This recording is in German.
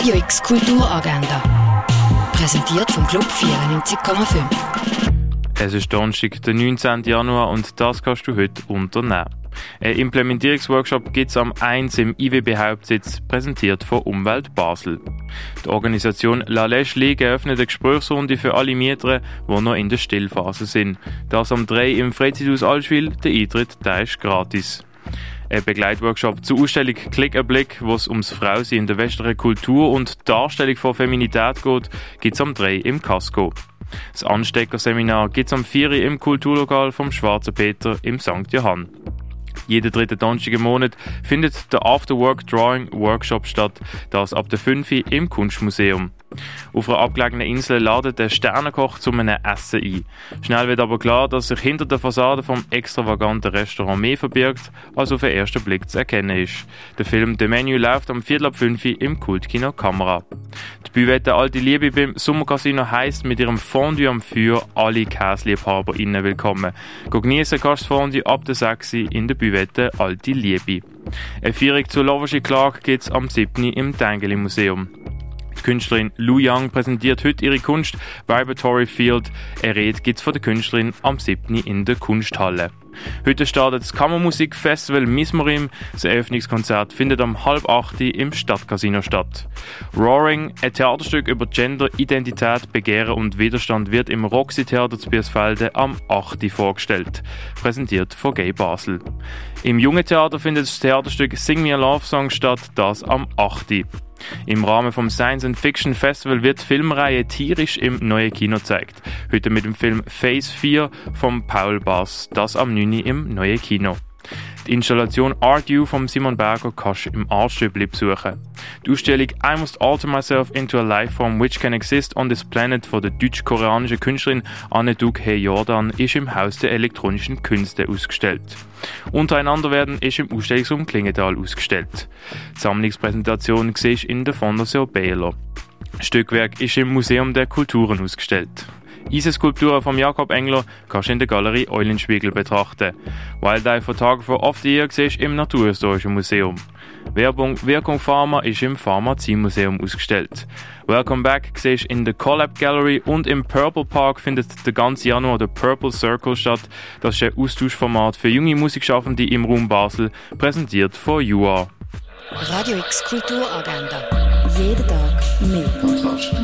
Radio X Kulturagenda. Präsentiert vom Club 94,5. Es ist Donnerstag, der 19. Januar und das kannst du heute unternehmen. Ein Implementierungsworkshop gibt es am 1 im IWB Hauptsitz, präsentiert von Umwelt Basel. Die Organisation La Lèche League eröffnet eine Gesprächsrunde für alle Mieter, die noch in der Stillphase sind. Das am 3 im Freizeithaus Allschwil, der Eintritt der ist gratis. Ein Begleitworkshop zur Ausstellung Klick a Blick, wo es ums Frausein in der westlichen Kultur und Darstellung von Feminität geht, gibt es am 3 im Casco. Das Ansteckerseminar gibt es am 4 im Kulturlokal vom Schwarzen Peter im St. Johann. Jeden dritten Donnerstag im Monat findet der Afterwork Drawing Workshop statt, das ab der 5 im Kunstmuseum. Auf einer abgelegenen Insel ladet der Sternenkoch zu einem Essen ein. Schnell wird aber klar, dass sich hinter der Fassade vom extravaganten Restaurant mehr verbirgt, als auf den ersten Blick zu erkennen ist. Der Film The Menu läuft am Viertel ab 5 im Kultkino Kamera. Die Büvette Alte Liebe beim Sommercasino heisst mit ihrem Fondue am Feuer alle KäsliebhaberInnen willkommen. Genießen kannst du Fondue ab der 6 in der Büvette Alte Liebe. Eine Feierung zur Loversche Klage gibt es am 7. im Tengeli Museum. Künstlerin Lu Yang präsentiert heute ihre Kunst Vibratory Field. Eine Rede gibt es von der Künstlerin am 7. in der Kunsthalle. Heute startet das Kammermusikfestival Mismorim. Das Eröffnungskonzert findet am halb acht im Stadtcasino statt. Roaring, ein Theaterstück über Gender, Identität, Begehren und Widerstand, wird im Roxy Theater zu Biersfelde am 8. vorgestellt. Präsentiert von Gay Basel. Im Jungen Theater findet das Theaterstück Sing Me a Love Song statt, das am 8. Im Rahmen vom Science and Fiction Festival wird die Filmreihe Tierisch im neuen Kino gezeigt. Heute mit dem Film Phase 4 von Paul Bass, das am 9. im neuen Kino. Die Installation Art You von Simon Berger kannst du im Artstübli besuchen. Die Ausstellung I Must Alter Myself into a Lifeform Which Can Exist on This Planet von der deutsch-koreanischen Künstlerin Anne Duk He Jordan ist im Haus der elektronischen Künste ausgestellt. Untereinander werden ist im Ausstellungsraum Klingenthal ausgestellt. Die Sammlungspräsentation siehst in der Fondation Baylor. Stückwerk ist im Museum der Kulturen ausgestellt. Eisenskulpturen von Jakob Engler kannst du in der Galerie Eulenspiegel betrachten. Wildlife Photographer of the Year siehst im Naturhistorischen Museum. Werbung Wirkung Pharma ist im Pharmaziemuseum ausgestellt. Welcome Back siehst in der Collab Gallery und im Purple Park findet der ganze Januar der Purple Circle statt. Das ist ein Austauschformat für junge Musikschaffende im Raum Basel, präsentiert von UR. Radio X Kulturagenda. Jeden Tag. Kontrast.